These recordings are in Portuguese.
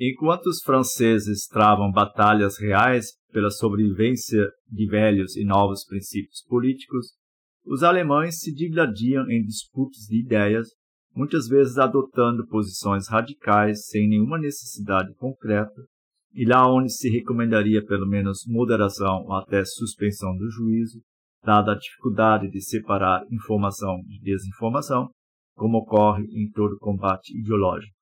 Enquanto os franceses travam batalhas reais pela sobrevivência de velhos e novos princípios políticos, os alemães se digladiam em disputas de ideias, muitas vezes adotando posições radicais sem nenhuma necessidade concreta, e lá onde se recomendaria pelo menos moderação ou até suspensão do juízo, dada a dificuldade de separar informação de desinformação, como ocorre em todo combate ideológico.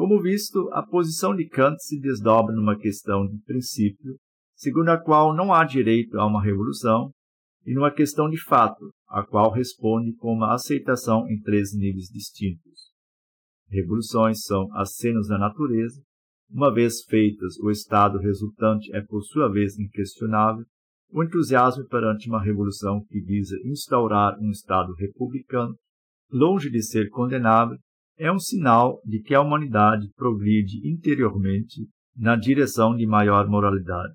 Como visto, a posição de Kant se desdobra numa questão de princípio, segundo a qual não há direito a uma revolução, e numa questão de fato, a qual responde com uma aceitação em três níveis distintos. Revoluções são acenos da natureza, uma vez feitas, o estado resultante é por sua vez inquestionável, o entusiasmo perante uma revolução que visa instaurar um estado republicano, longe de ser condenável, é um sinal de que a humanidade progride interiormente na direção de maior moralidade.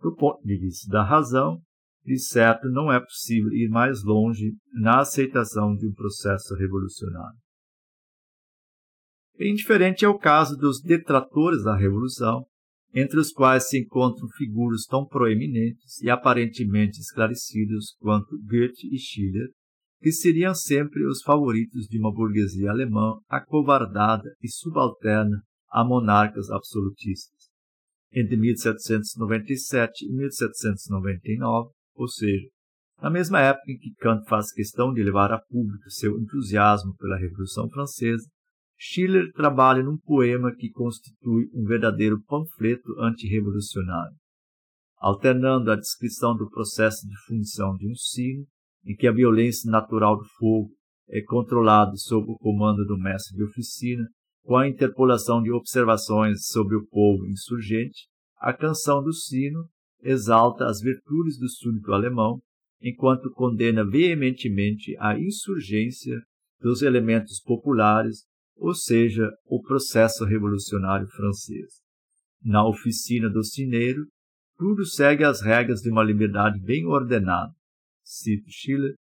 Do ponto de vista da razão, de certo não é possível ir mais longe na aceitação de um processo revolucionário. Bem diferente é o caso dos detratores da Revolução, entre os quais se encontram figuras tão proeminentes e aparentemente esclarecidas quanto Goethe e Schiller, que seriam sempre os favoritos de uma burguesia alemã acovardada e subalterna a monarcas absolutistas. Entre 1797 e 1799, ou seja, na mesma época em que Kant faz questão de levar a público seu entusiasmo pela Revolução Francesa, Schiller trabalha num poema que constitui um verdadeiro panfleto antirrevolucionário. Alternando a descrição do processo de fundição de um sino em que a violência natural do fogo é controlada sob o comando do mestre de oficina, com a interpolação de observações sobre o povo insurgente, a canção do sino exalta as virtudes do súdito alemão, enquanto condena veementemente a insurgência dos elementos populares, ou seja, o processo revolucionário francês. Na oficina do cineiro, tudo segue as regras de uma liberdade bem ordenada, cito Schiller,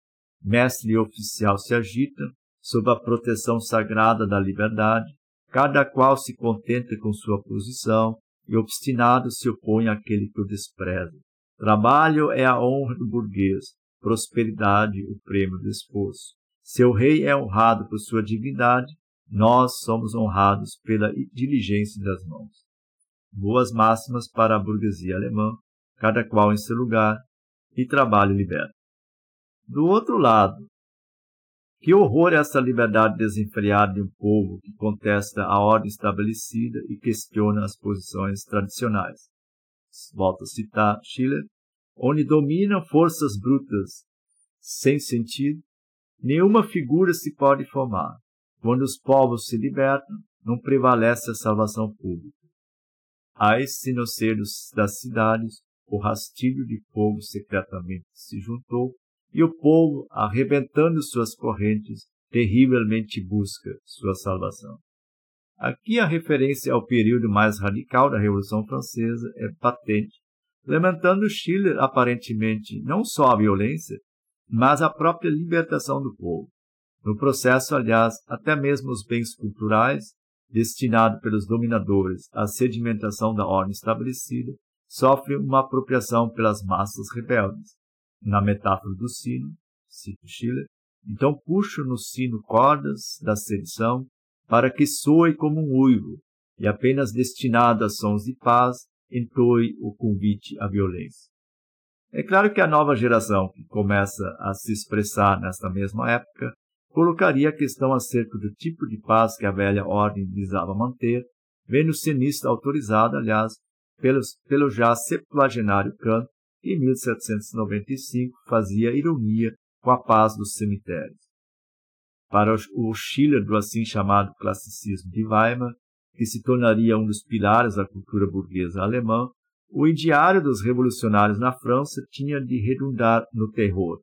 mestre e oficial se agitam sob a proteção sagrada da liberdade, cada qual se contenta com sua posição e obstinado se opõe àquele que o despreza. Trabalho é a honra do burguês, prosperidade o prêmio do esforço. Seu rei é honrado por sua divindade, nós somos honrados pela diligência das mãos. Boas máximas para a burguesia alemã, cada qual em seu lugar, e trabalho liberto. Do outro lado, que horror é essa liberdade desenfreada de um povo que contesta a ordem estabelecida e questiona as posições tradicionais. Volto a citar Schiller, onde dominam forças brutas, sem sentido, nenhuma figura se pode formar. Quando os povos se libertam, não prevalece a salvação pública. A-se no ser das cidades, o rastilho de fogo secretamente se juntou e o povo, arrebentando suas correntes, terrivelmente busca sua salvação. Aqui a referência ao período mais radical da Revolução Francesa é patente, lamentando Schiller aparentemente não só a violência, mas a própria libertação do povo. No processo, aliás, até mesmo os bens culturais, destinados pelos dominadores à sedimentação da ordem estabelecida, sofrem uma apropriação pelas massas rebeldes na metáfora do sino, cito Schiller, então puxo no sino cordas da sedição para que soe como um uivo e apenas destinado a sons de paz entoe o convite à violência. É claro que a nova geração que começa a se expressar nesta mesma época colocaria a questão acerca do tipo de paz que a velha ordem visava manter, vendo cenista autorizado, aliás, pelos, pelo já septuagenário Kant, em 1795 fazia ironia com a paz dos cemitérios. Para o Schiller do assim chamado classicismo de Weimar, que se tornaria um dos pilares da cultura burguesa alemã, o ideário dos revolucionários na França tinha de redundar no terror.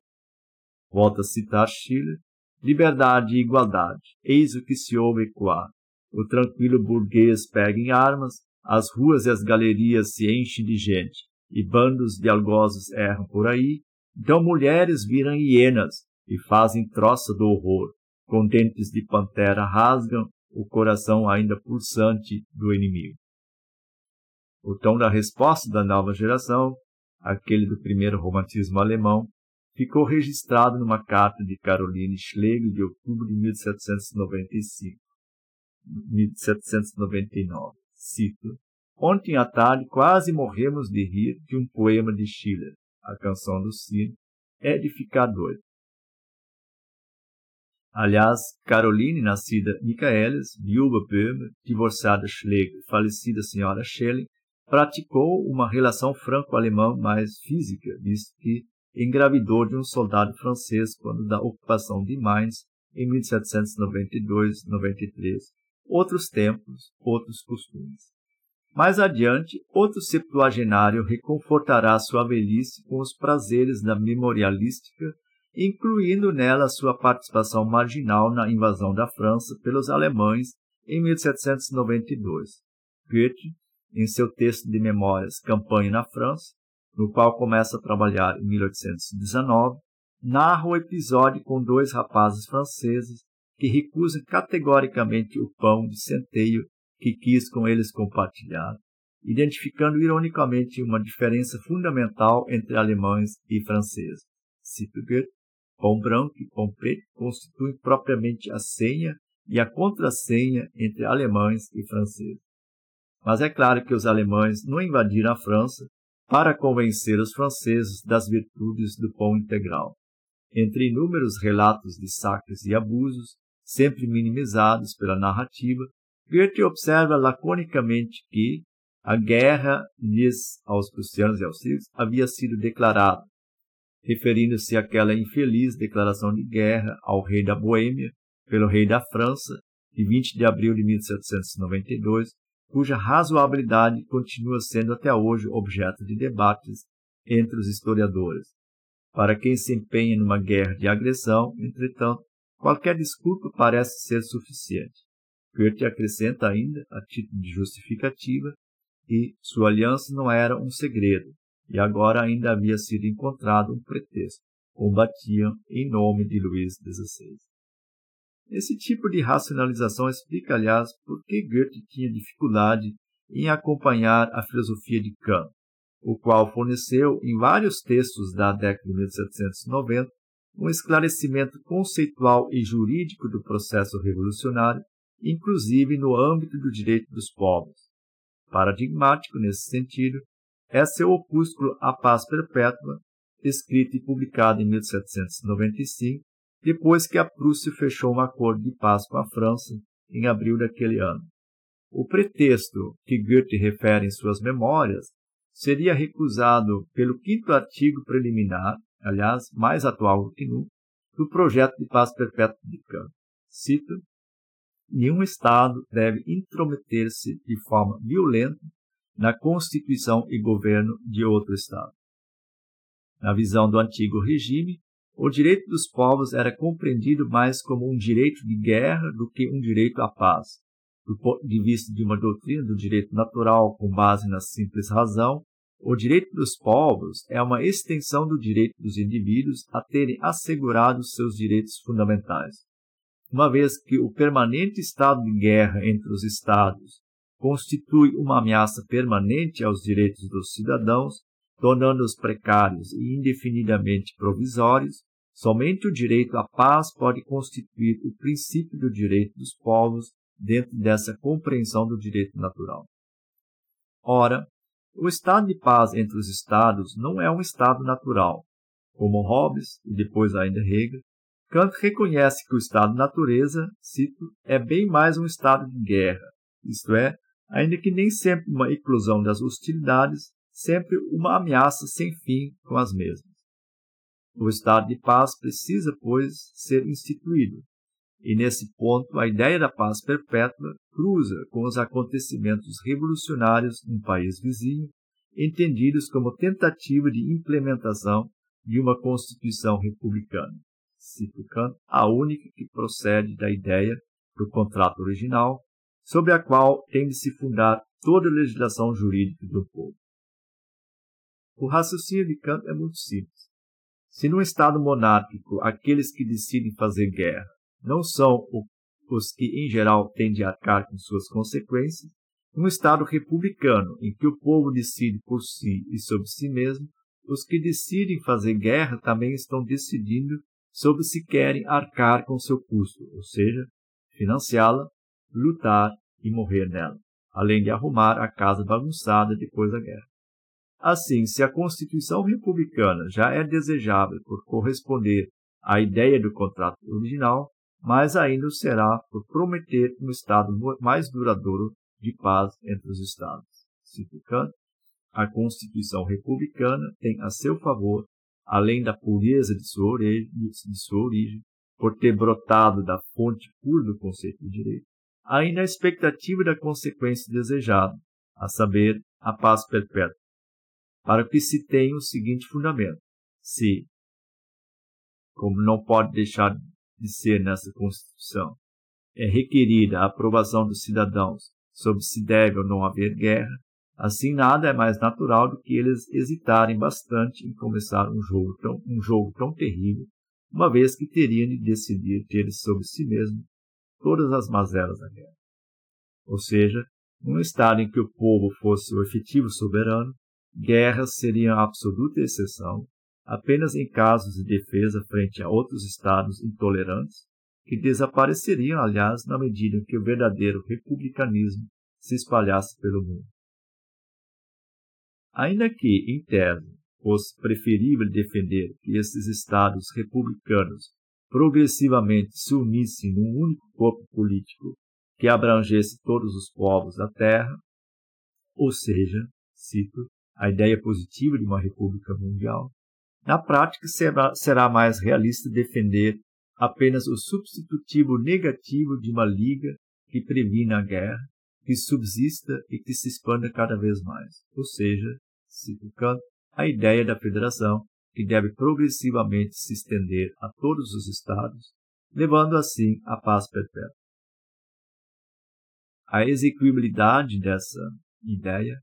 Volta a citar Schiller, liberdade e igualdade, eis o que se ouve ecoar. O tranquilo burguês pega em armas, as ruas e as galerias se enchem de gente, e bandos de algozes erram por aí, então mulheres viram hienas e fazem troça do horror, com dentes de pantera rasgam o coração ainda pulsante do inimigo. O tom da resposta da nova geração, aquele do primeiro romantismo alemão, ficou registrado numa carta de Caroline Schlegel de outubro de 1795. 1799. Cito: Ontem à tarde quase morremos de rir de um poema de Schiller, a canção do sino, edificador. Aliás, Caroline, nascida Michaelis, viúva Böhmer, divorciada Schlegel, falecida senhora Schelling, praticou uma relação franco-alemã mais física, visto que engravidou de um soldado francês quando da ocupação de Mainz em 1792-93. Outros tempos, outros costumes. Mais adiante, outro septuagenário reconfortará sua velhice com os prazeres da memorialística, incluindo nela sua participação marginal na invasão da França pelos alemães em 1792. Goethe em seu texto de memórias Campanha na França, no qual começa a trabalhar em 1819, narra o episódio com dois rapazes franceses que recusam categoricamente o pão de centeio que quis com eles compartilhar, identificando ironicamente uma diferença fundamental entre alemães e franceses. Goethe, pão branco e pão preto constituem propriamente a senha e a contrassenha entre alemães e franceses. Mas é claro que os alemães não invadiram a França para convencer os franceses das virtudes do pão integral. Entre inúmeros relatos de saques e abusos, sempre minimizados pela narrativa, Goethe observa laconicamente que a guerra lhes, aos prussianos e aos sírios, havia sido declarada, referindo-se àquela infeliz declaração de guerra ao rei da Boêmia pelo rei da França, de 20 de abril de 1792, cuja razoabilidade continua sendo até hoje objeto de debates entre os historiadores. Para quem se empenha numa guerra de agressão, entretanto, qualquer desculpa parece ser suficiente. Goethe acrescenta ainda, a título de justificativa, que sua aliança não era um segredo, e agora ainda havia sido encontrado um pretexto. Combatiam em nome de Luís XVI. Esse tipo de racionalização explica, aliás, por que Goethe tinha dificuldade em acompanhar a filosofia de Kant, o qual forneceu, em vários textos da década de 1790, um esclarecimento conceitual e jurídico do processo revolucionário, inclusive no âmbito do direito dos povos. Paradigmático nesse sentido é seu opúsculo A Paz Perpétua, escrito e publicado em 1795, depois que a Prússia fechou um acordo de paz com a França em abril daquele ano. O pretexto que Goethe refere em suas memórias seria recusado pelo quinto artigo preliminar, aliás, mais atual do que nunca, do projeto de paz perpétua de Kant. Cito: Nenhum Estado deve intrometer-se de forma violenta na constituição e governo de outro Estado. Na visão do antigo regime, o direito dos povos era compreendido mais como um direito de guerra do que um direito à paz. Do ponto de vista de uma doutrina do direito natural com base na simples razão, o direito dos povos é uma extensão do direito dos indivíduos a terem assegurados seus direitos fundamentais. Uma vez que o permanente estado de guerra entre os Estados constitui uma ameaça permanente aos direitos dos cidadãos, tornando-os precários e indefinidamente provisórios, somente o direito à paz pode constituir o princípio do direito dos povos dentro dessa compreensão do direito natural. Ora, o estado de paz entre os estados não é um estado natural. Como Hobbes e depois ainda Hegel, Kant reconhece que o estado de natureza, cito, é bem mais um estado de guerra, isto é, ainda que nem sempre uma eclosão das hostilidades, sempre uma ameaça sem fim com as mesmas. O estado de paz precisa, pois, ser instituído, e nesse ponto a ideia da paz perpétua cruza com os acontecimentos revolucionários num país vizinho, entendidos como tentativa de implementação de uma Constituição republicana. Cito Kant, a única que procede da ideia do contrato original, sobre a qual tem de se fundar toda a legislação jurídica do povo. O raciocínio de Kant é muito simples. Se num Estado monárquico aqueles que decidem fazer guerra não são os que em geral têm de arcar com suas consequências, um Estado republicano em que o povo decide por si e sobre si mesmo, os que decidem fazer guerra também estão decidindo sobre se querem arcar com seu custo, ou seja, financiá-la, lutar e morrer nela, além de arrumar a casa bagunçada depois da guerra. Assim, se a Constituição republicana já é desejável por corresponder à ideia do contrato original, mais ainda será por prometer um Estado mais duradouro de paz entre os Estados. Kant, a Constituição republicana tem a seu favor, além da pureza de sua, origem, de sua origem, por ter brotado da fonte pura do conceito de direito, ainda a expectativa da consequência desejada, a saber, a paz perpétua, para que se tenha o seguinte fundamento: se, como não pode deixar de ser nessa Constituição, é requerida a aprovação dos cidadãos sobre se deve ou não haver guerra, assim nada é mais natural do que eles hesitarem bastante em começar um jogo tão, um jogo tão terrível, uma vez que teriam de decidir ter sobre si mesmo todas as mazelas da guerra. Ou seja, num estado em que o povo fosse o efetivo soberano, guerras seriam a absoluta exceção, apenas em casos de defesa frente a outros estados intolerantes, que desapareceriam, aliás, na medida em que o verdadeiro republicanismo se espalhasse pelo mundo. Ainda que, em tese, fosse preferível defender que esses estados republicanos progressivamente se unissem num único corpo político que abrangesse todos os povos da terra, ou seja, cito, a ideia positiva de uma república mundial, na prática será, será mais realista defender apenas o substitutivo negativo de uma liga que previna a guerra, que subsista e que se expanda cada vez mais, ou seja, Kant, a ideia da federação que deve progressivamente se estender a todos os estados, levando assim à paz perpétua. A execuibilidade dessa ideia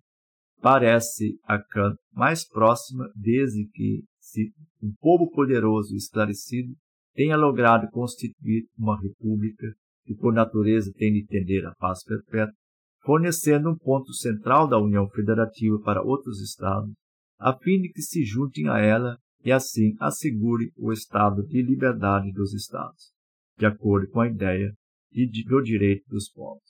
parece a Kant mais próxima desde que se um povo poderoso e esclarecido tenha logrado constituir uma república que por natureza tem de tender à paz perpétua, fornecendo um ponto central da União Federativa para outros estados, a fim de que se juntem a ela e assim assegure o estado de liberdade dos estados, de acordo com a ideia de, do direito dos povos.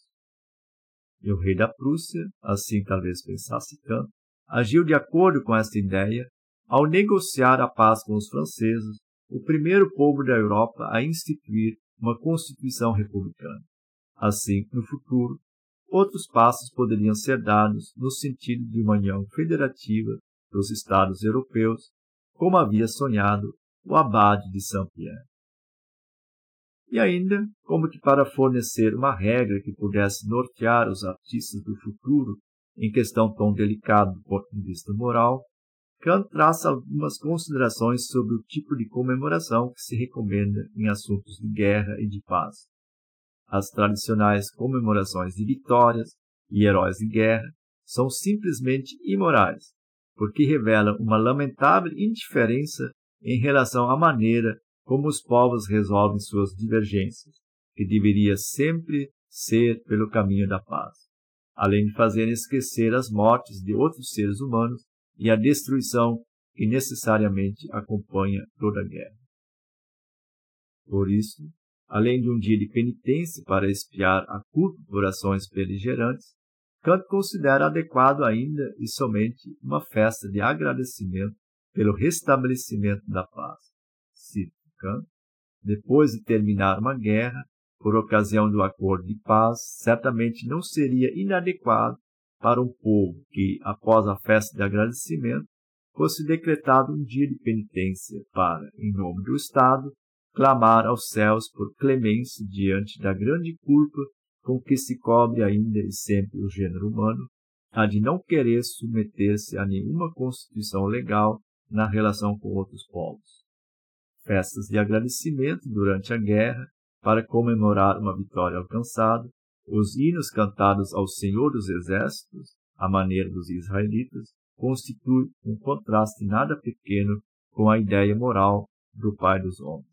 E o rei da Prússia, assim talvez pensasse Kant, agiu de acordo com esta ideia ao negociar a paz com os franceses, o primeiro povo da Europa a instituir uma constituição republicana. Assim, no futuro, outros passos poderiam ser dados no sentido de uma união federativa dos Estados europeus, como havia sonhado o abade de Saint-Pierre. E ainda, como que para fornecer uma regra que pudesse nortear os artistas do futuro em questão tão delicada do ponto de vista moral, Kant traça algumas considerações sobre o tipo de comemoração que se recomenda em assuntos de guerra e de paz. As tradicionais comemorações de vitórias e heróis de guerra são simplesmente imorais, porque revelam uma lamentável indiferença em relação à maneira como os povos resolvem suas divergências, que deveria sempre ser pelo caminho da paz, além de fazerem esquecer as mortes de outros seres humanos e a destruição que necessariamente acompanha toda guerra. Por isso, além de um dia de penitência para espiar a culpa por ações beligerantes, Kant considera adequado ainda e somente uma festa de agradecimento pelo restabelecimento da paz. Cito Kant, depois de terminar uma guerra, por ocasião do acordo de paz, certamente não seria inadequado para um povo que, após a festa de agradecimento, fosse decretado um dia de penitência para, em nome do Estado, clamar aos céus por clemência diante da grande culpa com que se cobre ainda e sempre o gênero humano, a de não querer submeter-se a nenhuma constituição legal na relação com outros povos. Festas de agradecimento durante a guerra, para comemorar uma vitória alcançada, os hinos cantados ao Senhor dos Exércitos, à maneira dos israelitas, constituem um contraste nada pequeno com a ideia moral do Pai dos homens.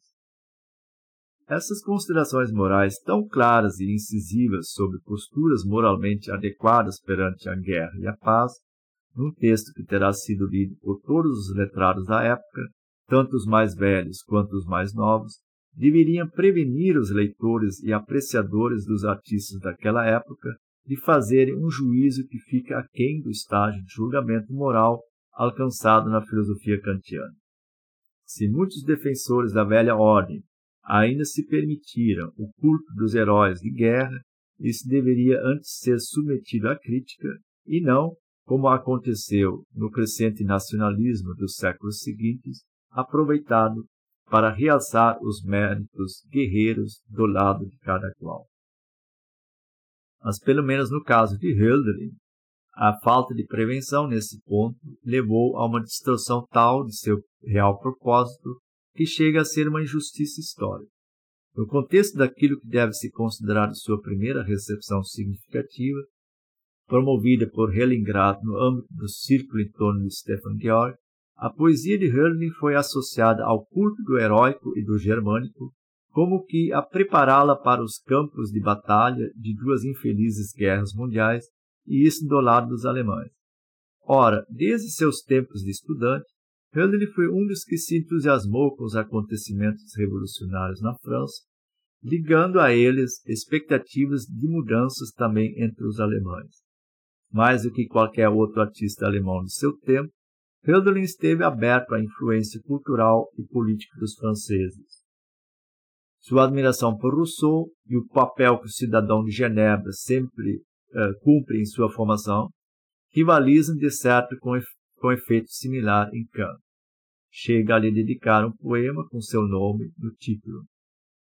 Essas considerações morais tão claras e incisivas sobre posturas moralmente adequadas perante a guerra e a paz, num texto que terá sido lido por todos os letrados da época, tanto os mais velhos quanto os mais novos, deveriam prevenir os leitores e apreciadores dos artistas daquela época de fazerem um juízo que fica aquém do estágio de julgamento moral alcançado na filosofia kantiana. Se muitos defensores da velha ordem ainda se permitiram o culto dos heróis de guerra, isso deveria antes ser submetido à crítica e não, como aconteceu no crescente nacionalismo dos séculos seguintes, aproveitado para realçar os méritos guerreiros do lado de cada qual. Mas, pelo menos no caso de Hölderlin, a falta de prevenção nesse ponto levou a uma distorção tal de seu real propósito que chega a ser uma injustiça histórica. No contexto daquilo que deve se considerar sua primeira recepção significativa, promovida por Hellingrad no âmbito do círculo em torno de Stefan Georg, a poesia de Hölderlin foi associada ao culto do heróico e do germânico, como que a prepará-la para os campos de batalha de duas infelizes guerras mundiais, e isso do lado dos alemães. Ora, desde seus tempos de estudante, Hölderlin foi um dos que se entusiasmou com os acontecimentos revolucionários na França, ligando a eles expectativas de mudanças também entre os alemães. Mais do que qualquer outro artista alemão de seu tempo, Hölderlin esteve aberto à influência cultural e política dos franceses. Sua admiração por Rousseau e o papel que o cidadão de Genebra sempre uh, cumpre em sua formação rivalizam de certo com, com efeito similar em Kant. Chega a lhe dedicar um poema com seu nome no título,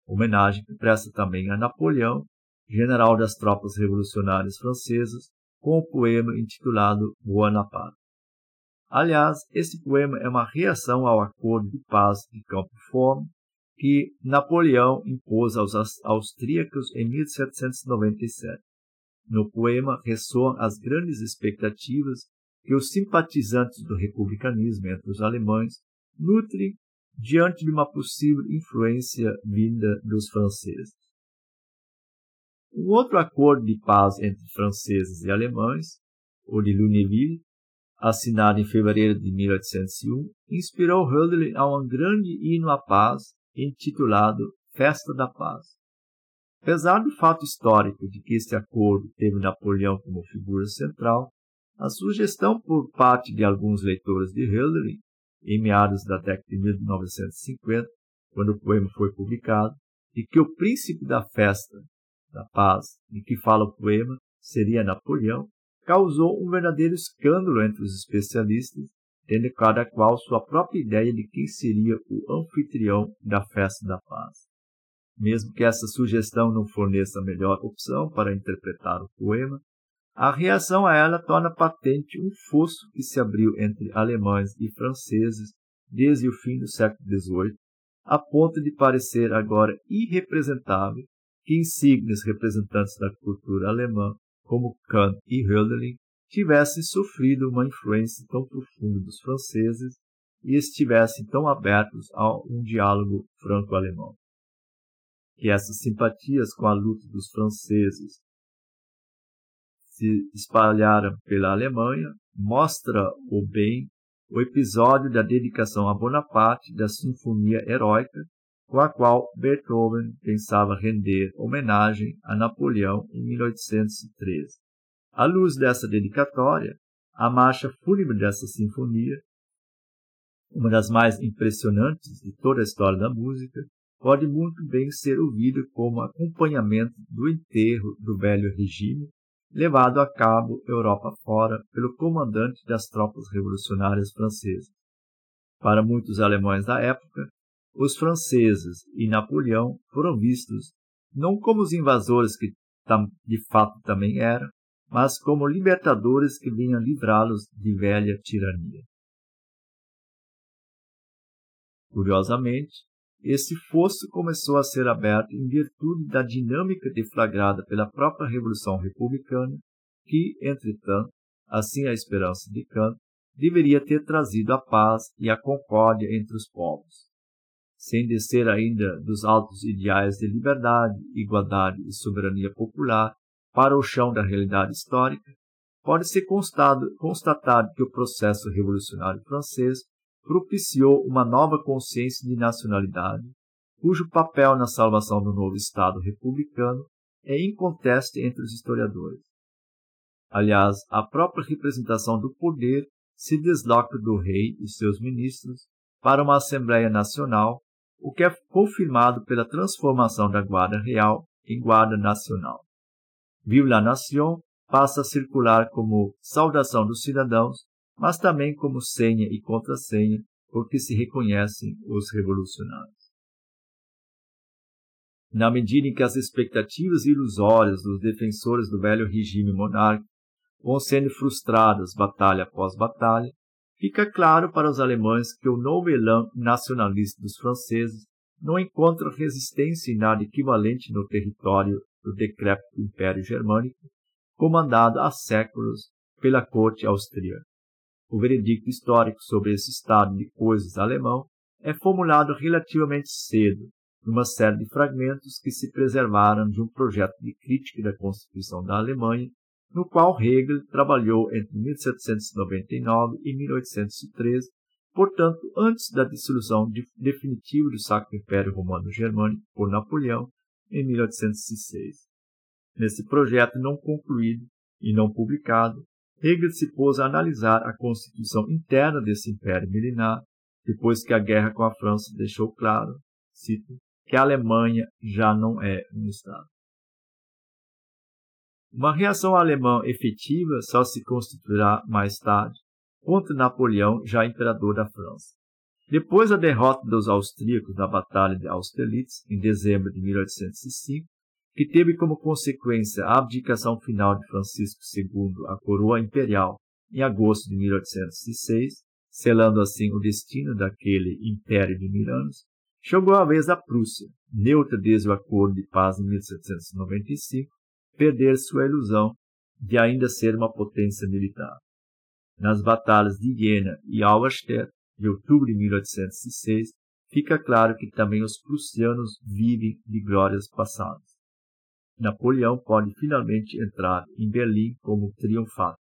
homenagem que presta também a Napoleão, general das tropas revolucionárias francesas, com o poema intitulado Bonaparte. Aliás, esse poema é uma reação ao acordo de paz de Campo Formio que Napoleão impôs aos austríacos em 1797. No poema ressoam as grandes expectativas que os simpatizantes do republicanismo entre os alemães nutrem diante de uma possível influência vinda dos franceses. Um outro acordo de paz entre franceses e alemães, o de Lunéville, assinado em fevereiro de 1801, inspirou Hölderlin a um grande hino à paz intitulado Festa da Paz. Apesar do fato histórico de que este acordo teve Napoleão como figura central, a sugestão por parte de alguns leitores de Hölderlin, em meados da década de 1950, quando o poema foi publicado, de que o príncipe da festa da paz de que fala o poema seria Napoleão, causou um verdadeiro escândalo entre os especialistas, tendo cada qual sua própria ideia de quem seria o anfitrião da festa da paz. Mesmo que essa sugestão não forneça a melhor opção para interpretar o poema, a reação a ela torna patente um fosso que se abriu entre alemães e franceses desde o fim do século XVIII, a ponto de parecer agora irrepresentável que insignes representantes da cultura alemã como Kant e Hölderlin, tivessem sofrido uma influência tão profunda dos franceses e estivessem tão abertos a um diálogo franco-alemão. Que essas simpatias com a luta dos franceses se espalharam pela Alemanha mostra o bem o episódio da dedicação a Bonaparte da Sinfonia Heróica com a qual Beethoven pensava render homenagem a Napoleão em 1813. À luz dessa dedicatória, a marcha fúnebre dessa sinfonia, uma das mais impressionantes de toda a história da música, pode muito bem ser ouvida como acompanhamento do enterro do velho regime levado a cabo Europa fora pelo comandante das tropas revolucionárias francesas. Para muitos alemães da época, os franceses e Napoleão foram vistos não como os invasores que de fato também eram, mas como libertadores que vinham livrá-los de velha tirania. Curiosamente, esse fosso começou a ser aberto em virtude da dinâmica deflagrada pela própria Revolução Republicana, que, entretanto, assim a esperança de Kant, deveria ter trazido a paz e a concórdia entre os povos. sem descer ainda dos altos ideais de liberdade, igualdade e soberania popular para o chão da realidade histórica, pode ser constatado, que o processo revolucionário francês propiciou uma nova consciência de nacionalidade, cujo papel na salvação do novo Estado republicano é inconteste entre os historiadores. Aliás, a própria representação do poder se desloca do rei e seus ministros para uma Assembleia Nacional, o que é confirmado pela transformação da Guarda Real em Guarda Nacional. Vive la Nation passa a circular como saudação dos cidadãos, mas também como senha e contrassenha, porque se reconhecem os revolucionários. Na medida em que as expectativas ilusórias dos defensores do velho regime monárquico vão sendo frustradas batalha após batalha, fica claro para os alemães que o novo elan nacionalista dos franceses não encontra resistência em nada equivalente no território do decrépito Império Germânico, comandado há séculos pela corte austríaca. O veredicto histórico sobre esse estado de coisas alemão é formulado relativamente cedo, numa série de fragmentos que se preservaram de um projeto de crítica da Constituição da Alemanha, no qual Hegel trabalhou entre 1799 e 1813, portanto, antes da dissolução definitiva do Sacro Império Romano Germânico por Napoleão em 1806. Nesse projeto não concluído e não publicado, Hegel se pôs a analisar a constituição interna desse império milenar, depois que a guerra com a França deixou claro, cito, que a Alemanha já não é um Estado. Uma reação alemã efetiva só se constituirá mais tarde, contra Napoleão, já imperador da França. Depois da derrota dos austríacos na Batalha de Austerlitz, em dezembro de 1805, que teve como consequência a abdicação final de Francisco II à coroa imperial em agosto de 1806, selando assim o destino daquele império de mil anos, Chegou a vez da Prússia, neutra desde o acordo de paz de 1795, perder sua ilusão de ainda ser uma potência militar. Nas batalhas de Iena e Auerstedt, de outubro de 1806, fica claro que também os prussianos vivem de glórias passadas. Napoleão pode finalmente entrar em Berlim como triunfante.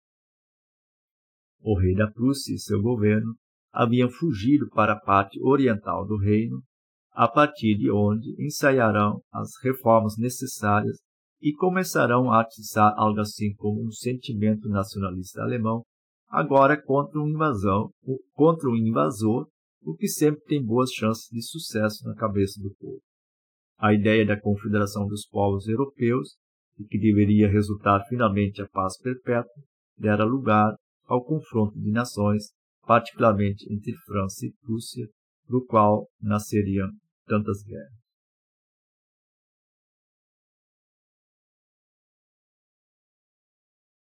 O rei da Prússia e seu governo haviam fugido para a parte oriental do reino a partir de onde ensaiarão as reformas necessárias e começarão a atiçar algo assim como um sentimento nacionalista alemão, agora contra um invasão, contra um invasor, o que sempre tem boas chances de sucesso na cabeça do povo. A ideia da confederação dos povos europeus, e que deveria resultar finalmente a paz perpétua, dera lugar ao confronto de nações, particularmente entre França e Prússia, do qual nasceriam tantas guerras.